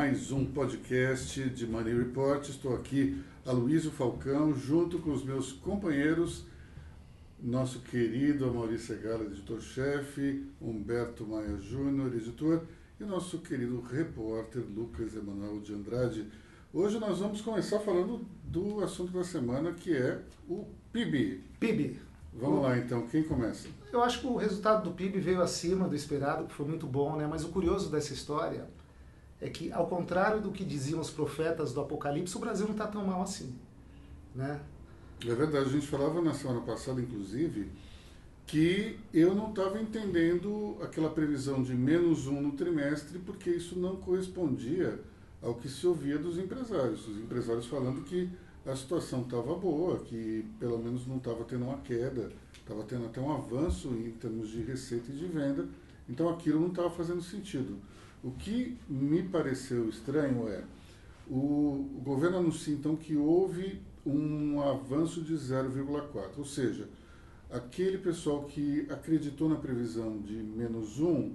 mais um podcast de Money Report. Estou aqui, Aloysio Falcão, junto com os meus companheiros, nosso querido Maurício Segala, editor-chefe, Humberto Maia Júnior, editor, e nosso querido repórter Lucas Emanuel de Andrade. Hoje nós vamos começar falando do assunto da semana, que é o PIB. PIB. Vamos lá então, quem começa? Eu acho que o resultado do PIB veio acima do esperado, que foi muito bom, né? Mas o curioso dessa história é que, ao contrário do que diziam os profetas do Apocalipse, o Brasil não está tão mal assim, né? É verdade, a gente falava na semana passada, inclusive, que eu não estava entendendo aquela previsão de menos um no trimestre, porque isso não correspondia ao que se ouvia dos empresários. Os empresários falando que a situação estava boa, que pelo menos não estava tendo uma queda, estava tendo até um avanço em termos de receita e de venda, então aquilo não estava fazendo sentido. O que me pareceu estranho é o, o governo anuncia então que houve um avanço de 0,4, ou seja, aquele pessoal que acreditou na previsão de menos 1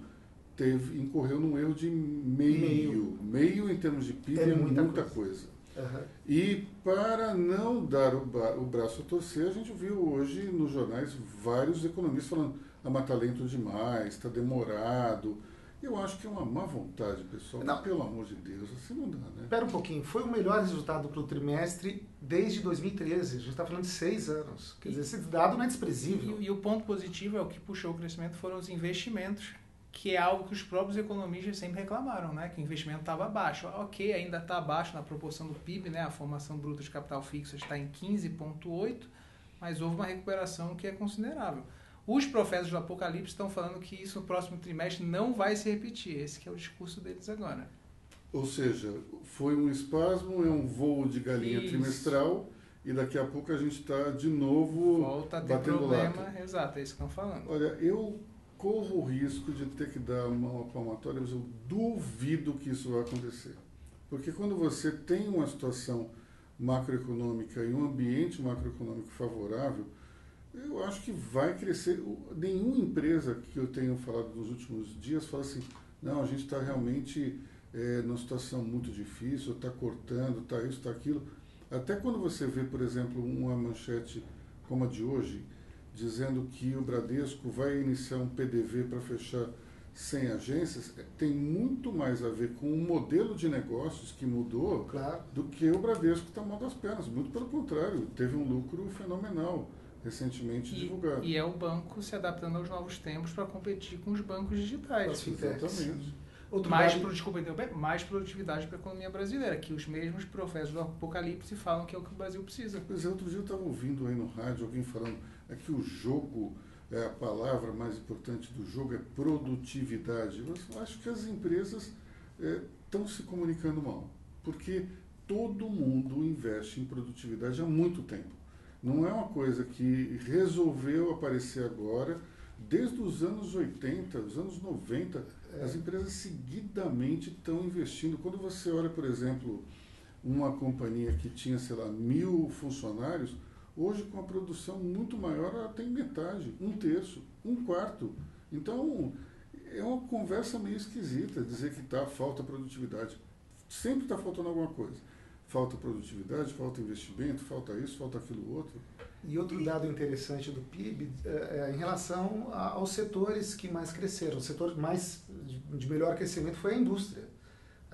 teve, incorreu num erro de meio. Meio, meio em termos de PIB é, muita, muita coisa. coisa. Uhum. E para não dar o, o, braço a torcer, a gente viu hoje nos jornais vários economistas falando a mata lento demais, está demorado. Eu acho que é uma má vontade, pessoal. Não. Pelo amor de Deus, assim não dá, né? Espera um pouquinho. Foi o melhor resultado para o trimestre desde 2013. A gente está falando de seis anos. Quer dizer, esse dado não é desprezível. E, e o ponto positivo é o que puxou o crescimento foram os investimentos que é algo que os próprios economistas sempre reclamaram, né? Que o investimento estava baixo. Ok, ainda está abaixo na proporção do PIB, né? A formação bruta de capital fixo está em 15,8, mas houve uma recuperação que é considerável. Os profetas do Apocalipse estão falando que isso no próximo trimestre não vai se repetir. Esse é o discurso deles agora. Ou seja, foi um espasmo, é um voo de galinha isso. trimestral e daqui a pouco a gente está de novo Volta a ter batendo problema. Lata. Exato, é isso que estão falando. Olha, eu corro o risco de ter que dar uma palmatória, mas eu duvido que isso vai acontecer. Porque quando você tem uma situação macroeconômica e um ambiente macroeconômico favorável, eu acho que vai crescer. Nenhuma empresa que eu tenho falado nos últimos dias fala assim, não, a gente está realmente é, numa situação muito difícil, está cortando, está isso, está aquilo. Até quando você vê, por exemplo, uma manchete como a de hoje, dizendo que o Bradesco vai iniciar um PDV para fechar 100 agências, é, tem muito mais a ver com o modelo de negócios que mudou claro. do que o Bradesco está mal das pernas. Muito pelo contrário, teve um lucro fenomenal recentemente e, divulgado. E é o banco se adaptando aos novos tempos para competir com os bancos digitais. Exatamente. Outro mais, dado... desculpa, mais produtividade para a economia brasileira, que os mesmos profetas do Apocalipse falam que é o que o Brasil precisa. Pois é, outro dia eu estava ouvindo aí no rádio alguém falando é que o jogo, é a palavra mais importante do jogo é produtividade. Eu acho que as empresas estão é, se comunicando mal, porque todo mundo investe em produtividade há muito tempo. Não é uma coisa que resolveu aparecer agora. Desde os anos 80, os anos 90, é. as empresas seguidamente estão investindo. Quando você olha, por exemplo, uma companhia que tinha, sei lá, mil funcionários, Hoje, com a produção muito maior, ela tem metade, um terço, um quarto. Então, é uma conversa meio esquisita dizer que está falta produtividade. Sempre está faltando alguma coisa. Falta produtividade, falta investimento, falta isso, falta aquilo outro. E outro dado interessante do PIB é, é em relação aos setores que mais cresceram. O setor mais de melhor crescimento foi a indústria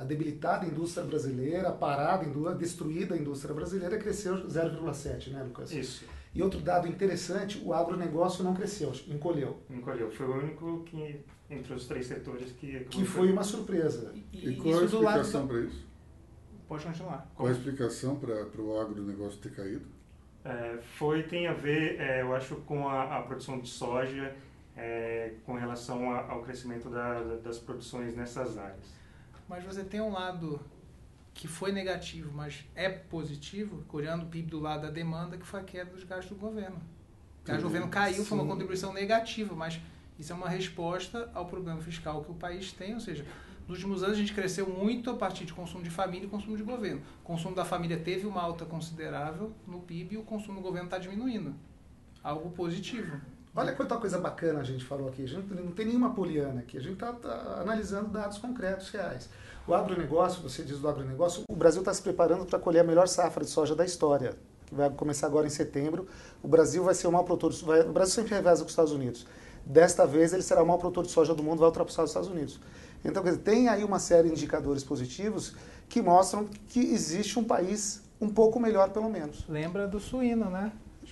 a debilitada indústria brasileira, a parada, a destruída indústria brasileira cresceu 0,7, né, Lucas? Isso. E outro dado interessante, o agronegócio não cresceu, encolheu. Encolheu. Foi o único que, entre os três setores, que... Que foi uma surpresa. E, e qual a explicação para isso? Pode continuar. Qual a explicação para o agronegócio ter caído? É, foi, tem a ver, é, eu acho, com a, a produção de soja, é, com relação a, ao crescimento da, das produções nessas áreas mas você tem um lado que foi negativo, mas é positivo, olhando o PIB do lado da demanda, que foi a queda dos gastos do governo. O gasto do governo caiu, sim. foi uma contribuição negativa, mas isso é uma resposta ao problema fiscal que o país tem, ou seja, nos últimos anos a gente cresceu muito a partir de consumo de família e consumo de governo. O consumo da família teve uma alta considerável no PIB e o consumo do governo está diminuindo. Algo positivo. Olha quanta coisa bacana a gente falou aqui. A gente não tem nenhuma poliana aqui. A gente está tá analisando dados concretos, reais. O agronegócio, você diz do agronegócio, o Brasil está se preparando para colher a melhor safra de soja da história, que vai começar agora em setembro. O Brasil vai ser o maior produtor. Vai, o Brasil sempre reveza com os Estados Unidos. Desta vez ele será o maior produtor de soja do mundo, vai ultrapassar os Estados Unidos. Então, quer dizer, tem aí uma série de indicadores positivos que mostram que existe um país um pouco melhor, pelo menos. Lembra do suíno, né?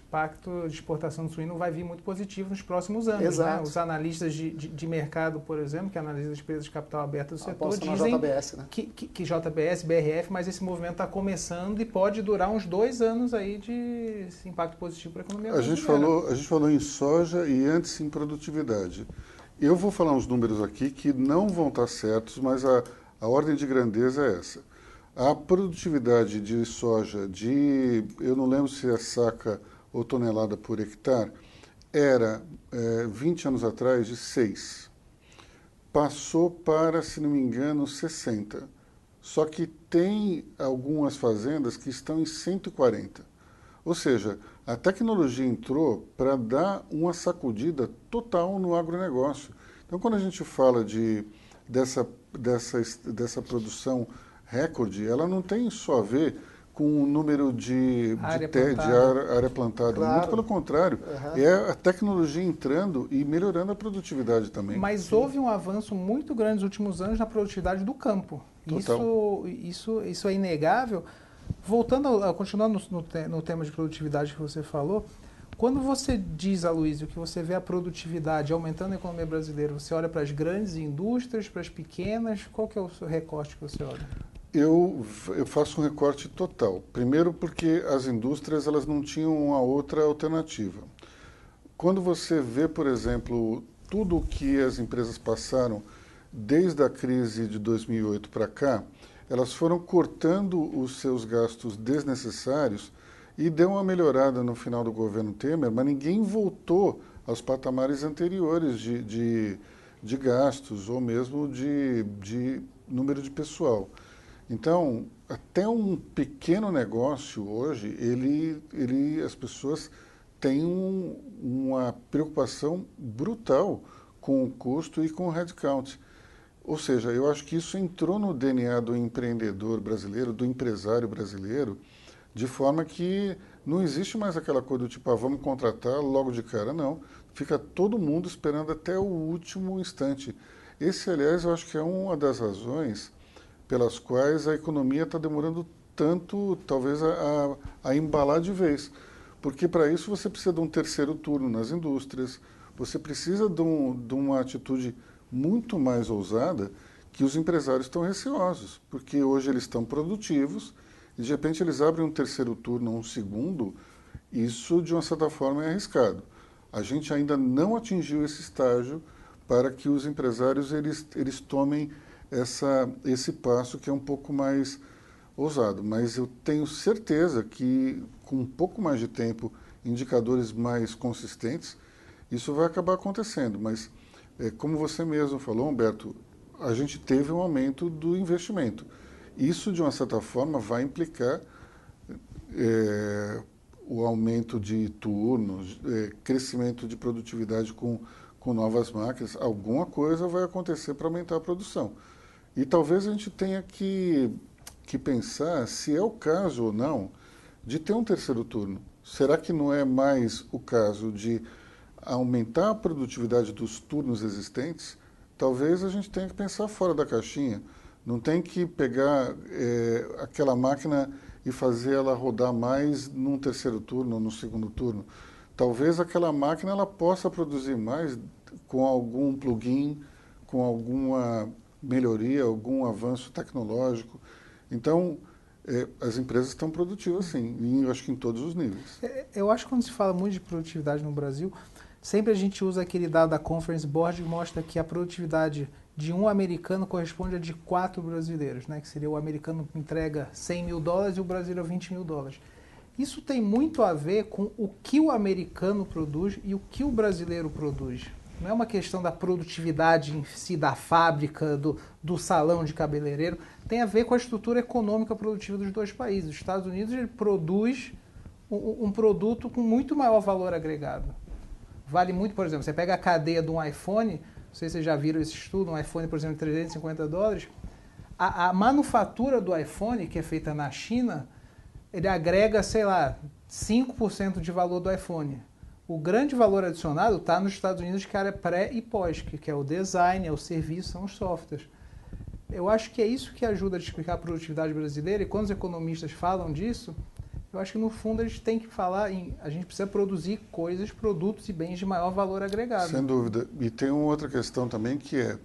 impacto de exportação do suíno vai vir muito positivo nos próximos anos. Né? Exato. Né? Os analistas de, de, de, mercado, por exemplo, que analisam as empresas de capital aberto do setor, dizem JBS, né? que, que, que, JBS, BRF, mas esse movimento está começando e pode durar uns dois anos aí de impacto positivo para a economia a brasileira. gente falou A gente falou em soja e antes em produtividade. Eu vou falar uns números aqui que não vão estar certos, mas a, a ordem de grandeza é essa. A produtividade de soja de, eu não lembro se é saca ou tonelada por hectare, era, é, 20 anos atrás, de 6. Passou para, se não me engano, 60. Só que tem algumas fazendas que estão em 140. Ou seja, a tecnologia entrou para dar uma sacudida total no agronegócio. Então, quando a gente fala de, dessa, dessa, dessa produção recorde, ela não tem só a ver com o número de, área de, área, área, plantada. Claro. Muito pelo contrário, uhum. é a tecnologia entrando e melhorando a produtividade também. Mas Sim. houve um avanço muito grande nos últimos anos na produtividade do campo. Isso, isso, isso é inegável. Voltando, continuando no, no, no tema de produtividade que você falou, quando você diz, Aloysio, que você vê a produtividade aumentando na economia brasileira, você olha para as grandes indústrias, para as pequenas, qual que é o recorte que você olha? Eu, eu faço um recorte total. Primeiro porque as indústrias elas não tinham uma outra alternativa. Quando você vê, por exemplo, tudo o que as empresas passaram desde a crise de 2008 para cá, elas foram cortando os seus gastos desnecessários e deu uma melhorada no final do governo Temer, mas ninguém voltou aos patamares anteriores de, de, de gastos ou mesmo de, de número de pessoal. Então, até um pequeno negócio hoje, ele, ele, as pessoas têm um, uma preocupação brutal com o custo e com o headcount. Ou seja, eu acho que isso entrou no DNA do empreendedor brasileiro, do empresário brasileiro, de forma que não existe mais aquela coisa do tipo, ah, vamos contratar logo de cara, não. Fica todo mundo esperando até o último instante. Esse, aliás, eu acho que é uma das razões pelas quais a economia está demorando tanto, talvez, a, a, embalar de vez. Porque para isso você precisa de um terceiro turno nas indústrias, você precisa de, um, de uma atitude muito mais ousada que os empresários estão receosos, porque hoje eles estão produtivos e de repente eles abrem um terceiro turno, um segundo, isso de uma certa forma é arriscado. A gente ainda não atingiu esse estágio para que os empresários eles, eles tomem essa, esse passo que é um pouco mais ousado. Mas eu tenho certeza que com um pouco mais de tempo, indicadores mais consistentes, isso vai acabar acontecendo. Mas, é, como você mesmo falou, Humberto, a gente teve um aumento do investimento. Isso, de uma certa forma, vai implicar é, o aumento de turnos, é, crescimento de produtividade com, com novas máquinas. Alguma coisa vai acontecer para aumentar a produção. E talvez a gente tenha que, que pensar se é o caso ou não de ter um terceiro turno. Será que não é mais o caso de aumentar a produtividade dos turnos existentes? Talvez a gente tenha que pensar fora da caixinha. Não tem que pegar é, aquela máquina e fazer ela rodar mais num terceiro turno ou no segundo turno. Talvez aquela máquina ela possa produzir mais com algum plugin, com alguma melhoria, algum avanço tecnológico. Então, é, as empresas estão produtivas sim, e eu acho que em todos os níveis. É, eu acho que quando se fala muito de produtividade no Brasil, sempre a gente usa aquele dado da Conference Board que mostra que a produtividade de um americano corresponde a de quatro brasileiros, né? que seria o americano entrega 100 mil dólares e o brasileiro 20 mil dólares. Isso tem muito a ver com o que o americano produz e o que o brasileiro produz. Não é uma questão da produtividade em si, da fábrica, do, do salão de cabeleireiro. Tem a ver com a estrutura econômica produtiva dos dois países. Os Estados Unidos ele produz um, um produto com muito maior valor agregado. Vale muito, por exemplo, você pega a cadeia de um iPhone, não sei se vocês já viram esse estudo, um iPhone, por exemplo, de 350 dólares, a, a manufatura do iPhone, que é feita na China, ele agrega, sei lá, 5% de valor do iPhone. O grande valor adicionado está nos Estados Unidos, que é pré e pós, que é o design, é o serviço, são os softwares. Eu acho que é isso que ajuda a explicar a produtividade brasileira, e quando os economistas falam disso, eu acho que no fundo a gente tem que falar em. A gente precisa produzir coisas, produtos e bens de maior valor agregado. Sem dúvida. E tem uma outra questão também que é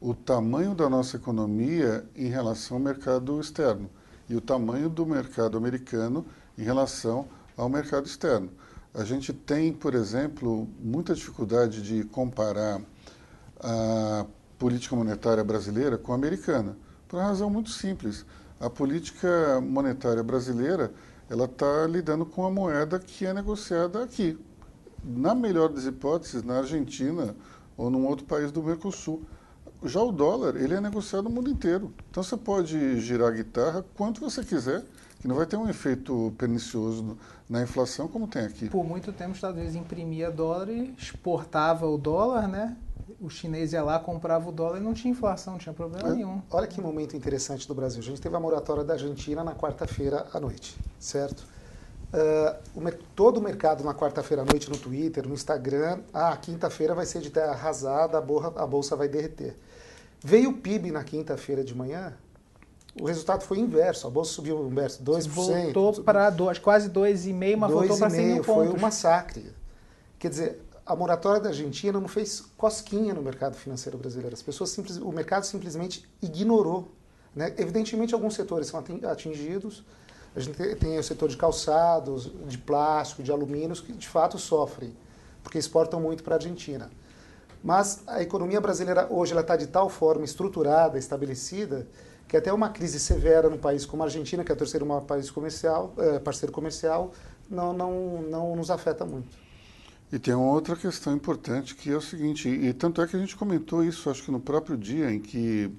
o tamanho da nossa economia em relação ao mercado externo e o tamanho do mercado americano em relação ao mercado externo. A gente tem, por exemplo, muita dificuldade de comparar a política monetária brasileira com a americana, por uma razão muito simples. A política monetária brasileira ela está lidando com a moeda que é negociada aqui. Na melhor das hipóteses, na Argentina ou num outro país do Mercosul. Já o dólar, ele é negociado no mundo inteiro. Então você pode girar a guitarra quanto você quiser, que não vai ter um efeito pernicioso na inflação como tem aqui. Por muito tempo os Estados Unidos imprimia dólar e exportava o dólar, né? O chinês ia lá, comprava o dólar e não tinha inflação, não tinha problema é. nenhum. Olha que momento interessante do Brasil. A gente teve a moratória da Argentina na quarta-feira à noite, certo? Uh, o, todo o mercado na quarta-feira à noite no Twitter, no Instagram, ah, quinta-feira vai ser de terra arrasada, a, borra, a bolsa vai derreter. Veio o PIB na quinta-feira de manhã, o resultado foi inverso, a bolsa subiu inverso, 2%. Voltou para quase 2,5%, mas voltou para 100 mil pontos. Foi um massacre. Quer dizer, a moratória da Argentina não fez cosquinha no mercado financeiro brasileiro. As pessoas simples, o mercado simplesmente ignorou. Né? Evidentemente, alguns setores são atingidos. A gente tem o setor de calçados, de plástico, de alumínios, que de fato sofrem, porque exportam muito para a Argentina. Mas a economia brasileira hoje está de tal forma estruturada, estabelecida, que até uma crise severa num país como a Argentina, que é o terceiro maior país comercial, é, parceiro comercial, não, não, não nos afeta muito. E tem uma outra questão importante que é o seguinte, e tanto é que a gente comentou isso, acho que no próprio dia em que,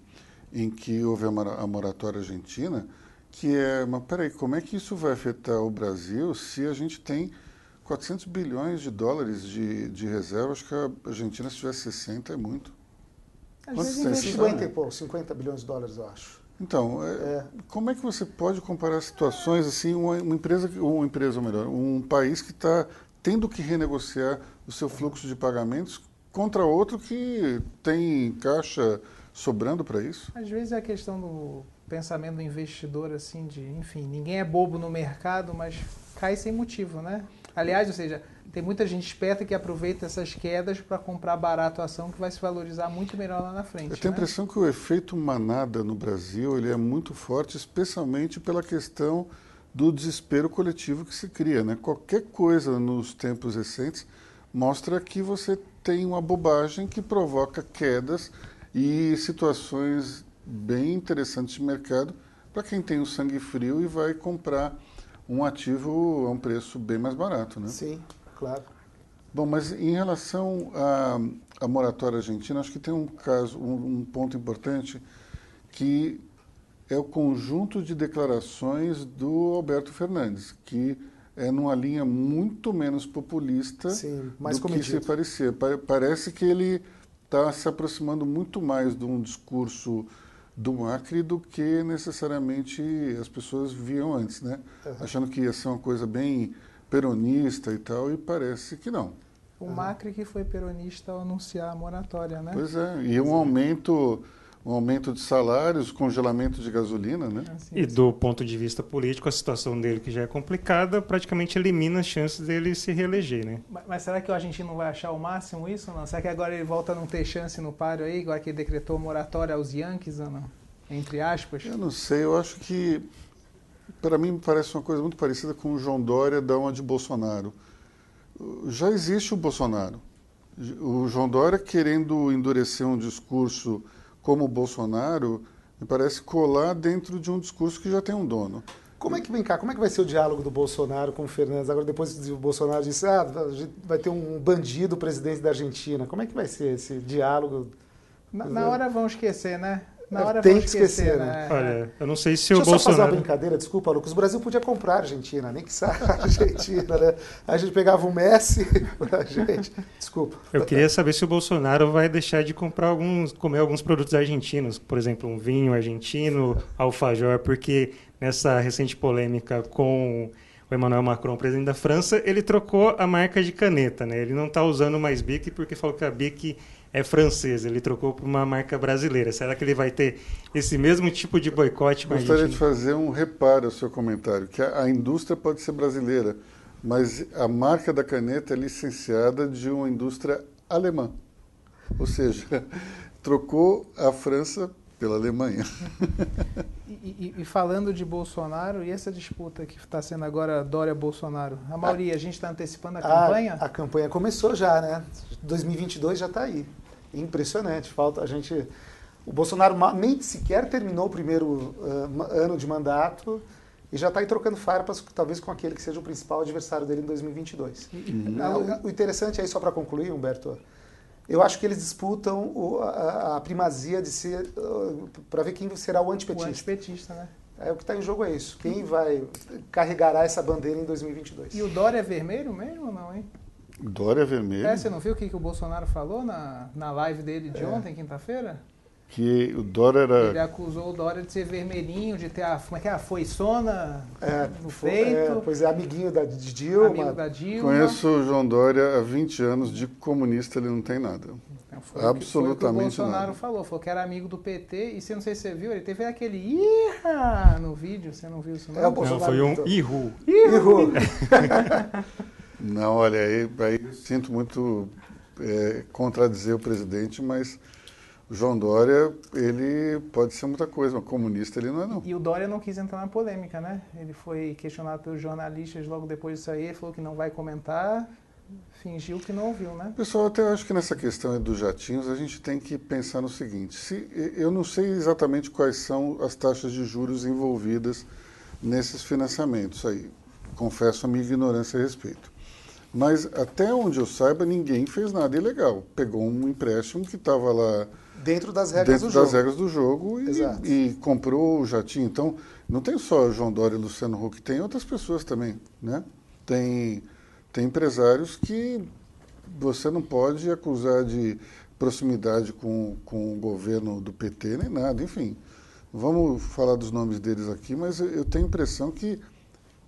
em que houve a moratória argentina, que é, mas peraí, como é que isso vai afetar o Brasil se a gente tem 400 bilhões de dólares de, de reserva? Acho que a Argentina, se tivesse 60, é muito. Às Quantos vezes 50 e pouco, 50 bilhões de dólares, eu acho. Então, é, é. como é que você pode comparar situações assim, uma, uma empresa, uma empresa, ou melhor, um país que está tendo que renegociar o seu fluxo de pagamentos contra outro que tem caixa sobrando para isso? Às vezes é a questão do pensamento do investidor, assim, de, enfim, ninguém é bobo no mercado, mas cai sem motivo, né? Aliás, ou seja, tem muita gente esperta que aproveita essas quedas para comprar barato a ação que vai se valorizar muito melhor lá na frente. Eu tenho né? a impressão que o efeito manada no Brasil ele é muito forte, especialmente pela questão do desespero coletivo que se cria. Né? Qualquer coisa nos tempos recentes mostra que você tem uma bobagem que provoca quedas e situações bem interessantes de mercado para quem tem o sangue frio e vai comprar um ativo a um preço bem mais barato. Né? Sim, claro. Bom, mas em relação à, à moratória argentina, acho que tem um caso, um, um ponto importante que é o conjunto de declarações do Alberto Fernandes, que é numa linha muito menos populista Sim, mais do cometido. que se parecia. Parece que ele está se aproximando muito mais de um discurso do Macri do que necessariamente as pessoas viam antes, né? Uhum. Achando que ia ser uma coisa bem peronista e tal, e parece que não. O Macri que foi peronista ao anunciar a moratória, né? Pois é, e um aumento um aumento de salários, congelamento de gasolina, né? Assim, e do ponto de vista político, a situação dele, que já é complicada, praticamente elimina as chances dele se reeleger, né? Mas, mas será que o argentino vai achar o máximo isso ou não? Será que agora ele volta a não ter chance no páreo aí, igual que ele decretou moratória aos Yankees ou não? Entre aspas? Eu não sei, eu acho que, para mim, parece uma coisa muito parecida com o João Dória da uma de Bolsonaro. Já existe o Bolsonaro. O João Dória querendo endurecer um discurso como o Bolsonaro, me parece colar dentro de um discurso que já tem um dono. Como é que vem cá? Como é que vai ser o diálogo do Bolsonaro com o Fernandes? Agora depois o Bolsonaro disse, ah, vai ter um bandido presidente da Argentina. Como é que vai ser esse diálogo? Na, na hora vão esquecer, né? Na hora Tem que esquecer, esquecer, né? né? Olha, eu não sei se Deixa o eu só fazer uma Bolsonaro. brincadeira, desculpa, Lucas. O Brasil podia comprar a Argentina, nem que saia a Argentina, né? A gente pegava o Messi pra gente. Desculpa. Eu queria saber se o Bolsonaro vai deixar de comprar alguns, comer alguns produtos argentinos, por exemplo, um vinho argentino, alfajor, porque nessa recente polêmica com o Emmanuel Macron, presidente da França, ele trocou a marca de caneta, né? Ele não está usando mais Bic porque falou que a Bic é francesa, ele trocou por uma marca brasileira. Será que ele vai ter esse mesmo tipo de boicote com a Gostaria de fazer um reparo ao seu comentário, que a, a indústria pode ser brasileira, mas a marca da caneta é licenciada de uma indústria alemã. Ou seja, trocou a França pela Alemanha. E, e- e falando de Bolsonaro, e essa disputa que está sendo agora Dória-Bolsonaro? A maioria, a gente está antecipando a campanha? A, a campanha começou já, né? 2022 já está aí. Impressionante. Falta a gente. O Bolsonaro nem sequer terminou o primeiro ma- ano de mandato e já está aí trocando farpas, talvez com aquele que seja o principal adversário dele em 2022. Ah, o- O interessante aí, só para concluir, Humberto, eu acho que eles disputam o- a, a primazia de ser. para ver quem será o O antipetista. antipetista, né? É, o que está em jogo é isso. Quem vai carregará essa bandeira em 2022? E o Dória é vermelho mesmo ou não, hein? Dória Vermelho, É, você não viu o que, que o Bolsonaro falou na, na live dele de É. ontem, quinta-feira? que o Dória Ele era. acusou o Dória de ser vermelhinho, de ter a, como é que é, a foiçona É, no foi- é, peito, pois é, amiguinho da, de Dilma. amigo da Dilma. Conheço o João Dória há 20 anos, de comunista ele não tem nada. Então, foi o que- Absolutamente Foi o que o Bolsonaro nada. falou, falou que era amigo do PT, e você não sei se você viu, ele teve aquele Iha no vídeo, você não viu isso não? É, o Não, Bolsonaro foi um gritou. Ihu. Errou. Não, olha, aí, aí sinto muito é, contradizer o presidente, mas o João Dória, ele pode ser muita coisa, mas comunista ele não é não. E o Dória não quis entrar na polêmica, né? Ele foi questionado pelos jornalistas logo depois disso aí, ele falou que não vai comentar, fingiu que não ouviu, né? Pessoal, até acho que nessa questão dos jatinhos, a gente tem que pensar no seguinte, se, eu não sei exatamente quais são as taxas de juros envolvidas nesses financiamentos aí, confesso a minha ignorância a respeito. Mas até onde eu saiba, ninguém fez nada ilegal. Pegou um empréstimo que estava lá Dentro das regras dentro do das jogo. regras do jogo e, e comprou o jatinho. Então, não tem só João Dória e Luciano Huck, tem outras pessoas também, né? Tem, tem empresários que você não pode acusar de proximidade com, com o governo do PT nem nada, enfim. Vamos falar dos nomes deles aqui, mas eu- eu tenho a impressão que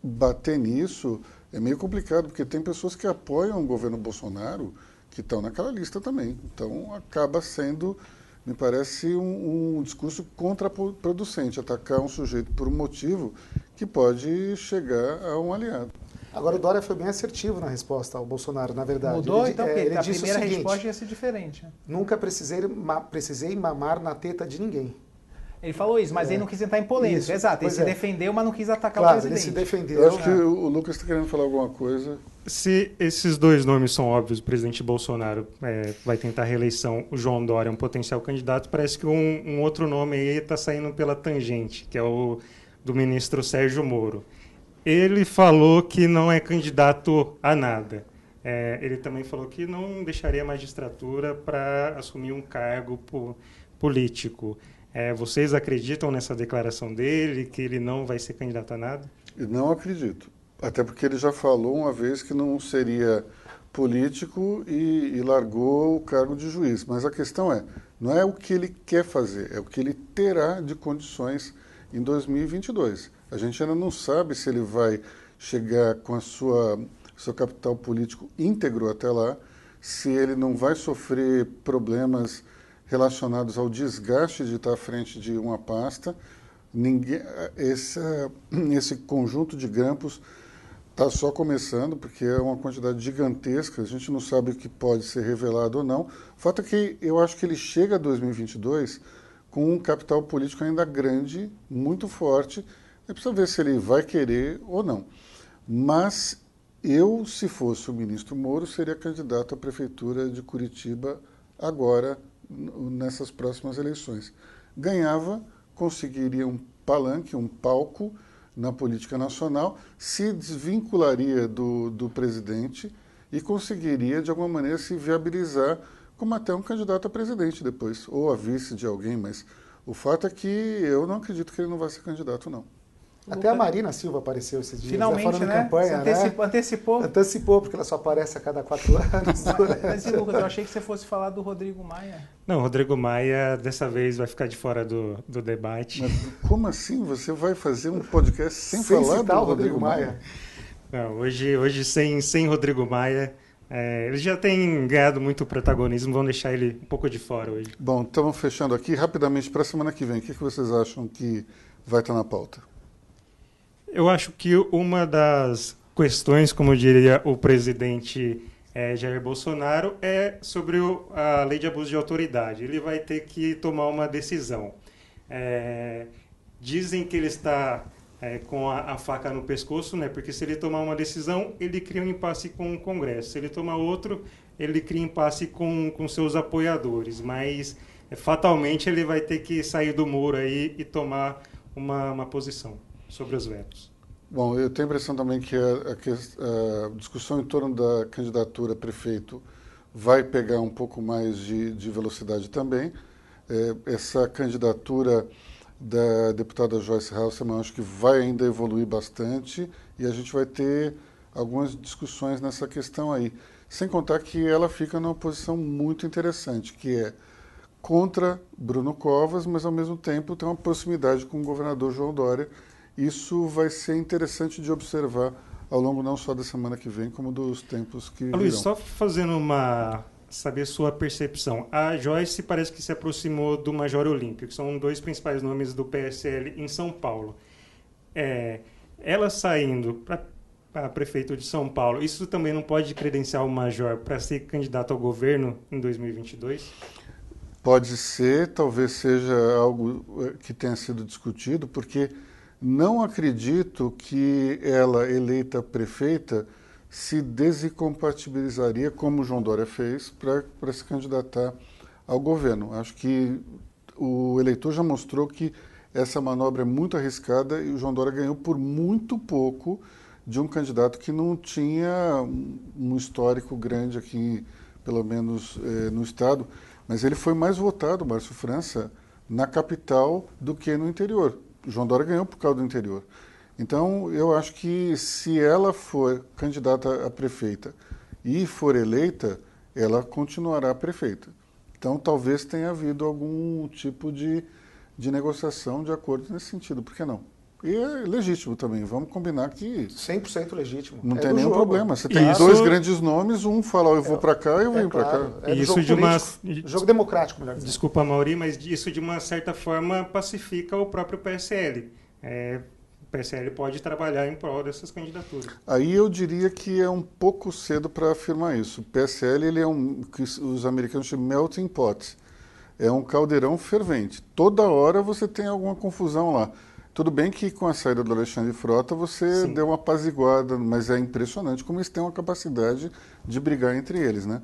bater nisso é meio complicado, porque tem pessoas que apoiam o governo Bolsonaro que estão naquela lista também. Então acaba sendo, me parece, um, um discurso contraproducente, atacar um sujeito por um motivo que pode chegar a um aliado. Agora o Dória foi bem assertivo na resposta ao Bolsonaro, na verdade. Mudou, Ele, então, é, porque ele a disse o primeira seguinte, resposta ia ser diferente. né? nunca precisei, ma- precisei mamar na teta de ninguém. Ele falou isso, mas É. ele não quis entrar em polêmica. Isso, Exato, ele se é. defendeu, mas não quis atacar claro, o ele presidente. se defendeu. Eu acho que né? o, o Lucas está querendo falar alguma coisa. Se esses dois nomes são óbvios, o presidente Bolsonaro é, vai tentar a reeleição, o João Dória é um potencial candidato, parece que um, um outro nome aí está saindo pela tangente, que é o do ministro Sérgio Moro. Ele falou que não é candidato a nada. É, ele também falou que não deixaria a magistratura para assumir um cargo po- político. É, vocês acreditam nessa declaração dele, que ele não vai ser candidato a nada? Não acredito. Até porque ele já falou uma vez que não seria político e, e largou o cargo de juiz. Mas a questão é, não é o que ele quer fazer, é o que ele terá de condições em 2022. A gente ainda não sabe se ele vai chegar com a sua seu capital político íntegro até lá, se ele não vai sofrer problemas relacionados ao desgaste de estar à frente de uma pasta. Ninguém, esse, esse conjunto de grampos está só começando, porque é uma quantidade gigantesca, a gente não sabe o que pode ser revelado ou não. O fato é que eu acho que ele chega a 2022 com um capital político ainda grande, muito forte. É preciso ver se ele vai querer ou não. Mas eu, se fosse o ministro Moro, seria candidato à prefeitura de Curitiba agora, nessas próximas eleições. Ganhava, conseguiria um palanque, um palco na política nacional, se desvincularia do, do presidente e conseguiria, de alguma maneira, se viabilizar como até um candidato a presidente depois, ou a vice de alguém, mas O fato é que eu não acredito que ele não vai ser candidato, não. Até a Marina Silva apareceu esses dias. Finalmente, falando né? campanha, Você antecipou, né? antecipou. Antecipou, porque ela só aparece a cada quatro anos. Mas, e, Lucas, eu achei que você fosse falar do Rodrigo Maia. Não, Rodrigo Maia dessa vez vai ficar de fora do, do debate. Mas como assim? Você vai fazer um podcast sem, Sem falar citar do o Rodrigo Maia. Não, hoje, hoje sem, sem Rodrigo Maia, é, ele já tem ganhado muito protagonismo, vamos deixar ele um pouco de fora hoje. Bom, estamos fechando aqui rapidamente para a semana que vem. O que, que vocês acham que vai estar na pauta? Eu acho que uma das questões, como diria o presidente é, Jair Bolsonaro, é sobre o, a lei de abuso de autoridade. Ele vai ter que tomar uma decisão. É, dizem que ele está é, com a, a, faca no pescoço, né? porque se ele tomar uma decisão, ele cria um impasse com o Congresso. Se ele tomar outro, ele cria impasse com, com seus apoiadores. Mas fatalmente ele vai ter que sair do muro aí e tomar uma, uma posição sobre os vetos. Bom, eu tenho a impressão também que a, a, a, discussão em torno da candidatura a prefeito vai pegar um pouco mais de, de velocidade também. É, essa candidatura da deputada Joyce Hasselman acho que vai ainda evoluir bastante e a gente vai ter algumas discussões nessa questão aí. Sem contar que ela fica numa posição muito interessante, que é contra Bruno Covas, mas ao mesmo tempo tem uma proximidade com o governador João Dória, isso vai ser interessante de observar ao longo não só da semana que vem, como dos tempos que virão. Luiz, só fazendo uma saber sua percepção. A Joyce parece que se aproximou do Major Olímpio, que são dois principais nomes do PSL em São Paulo. É, ela saindo para prefeito de São Paulo, isso também não pode credenciar o Major para ser candidato ao governo em 2022? Pode ser, talvez seja algo eh, que tenha sido discutido, porque não acredito que ela, eleita prefeita, se desincompatibilizaria, como João Dória fez, para se candidatar ao governo. Acho que o eleitor já mostrou que essa manobra é muito arriscada e o João Dória ganhou por muito pouco de um candidato que não tinha um histórico grande aqui, pelo menos eh, no Estado. Mas ele foi mais votado, Márcio França, na capital do que no interior. João Dória ganhou por causa do interior. Então, eu acho que se ela for candidata a prefeita e for eleita, ela continuará prefeita. Então, talvez tenha havido algum tipo de, de negociação, de acordo nesse sentido. Por que não? E é legítimo também. Vamos combinar que. 100% legítimo. Não é tem nenhum jogo. problema. Você tem Isso... dois grandes nomes, um fala, eu vou é, para cá e eu venho é para claro, cá. É isso jogo de uma. jogo democrático, melhor dizendo. Desculpa, Mauri, mas isso de uma certa forma pacifica o próprio PSL. É, o PSL pode trabalhar em prol dessas candidaturas. Aí eu diria que é um pouco cedo para afirmar isso. O PSL ele é um que os americanos chamam melting pot. É um caldeirão fervente. Toda hora você tem alguma confusão lá. Tudo bem que com a saída do Alexandre Frota você Sim. deu uma apaziguada, mas é impressionante como eles têm uma capacidade de brigar entre eles, né?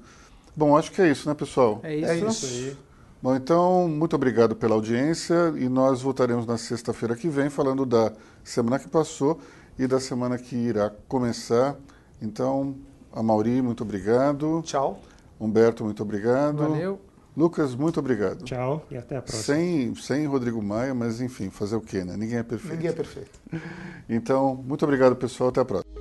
Bom, acho que é isso, né, pessoal? É isso. É isso aí. Bom, então, muito obrigado pela audiência e nós voltaremos na sexta-feira que vem falando da semana que passou e da semana que irá começar. Então, a Mauri, muito obrigado. Tchau. Humberto, muito obrigado. Valeu. Lucas, muito obrigado. Tchau e até a próxima. Sem, sem Rodrigo Maia, mas enfim, fazer o quê, né? Ninguém é perfeito. Ninguém é perfeito. Então, muito obrigado, pessoal. Até a próxima.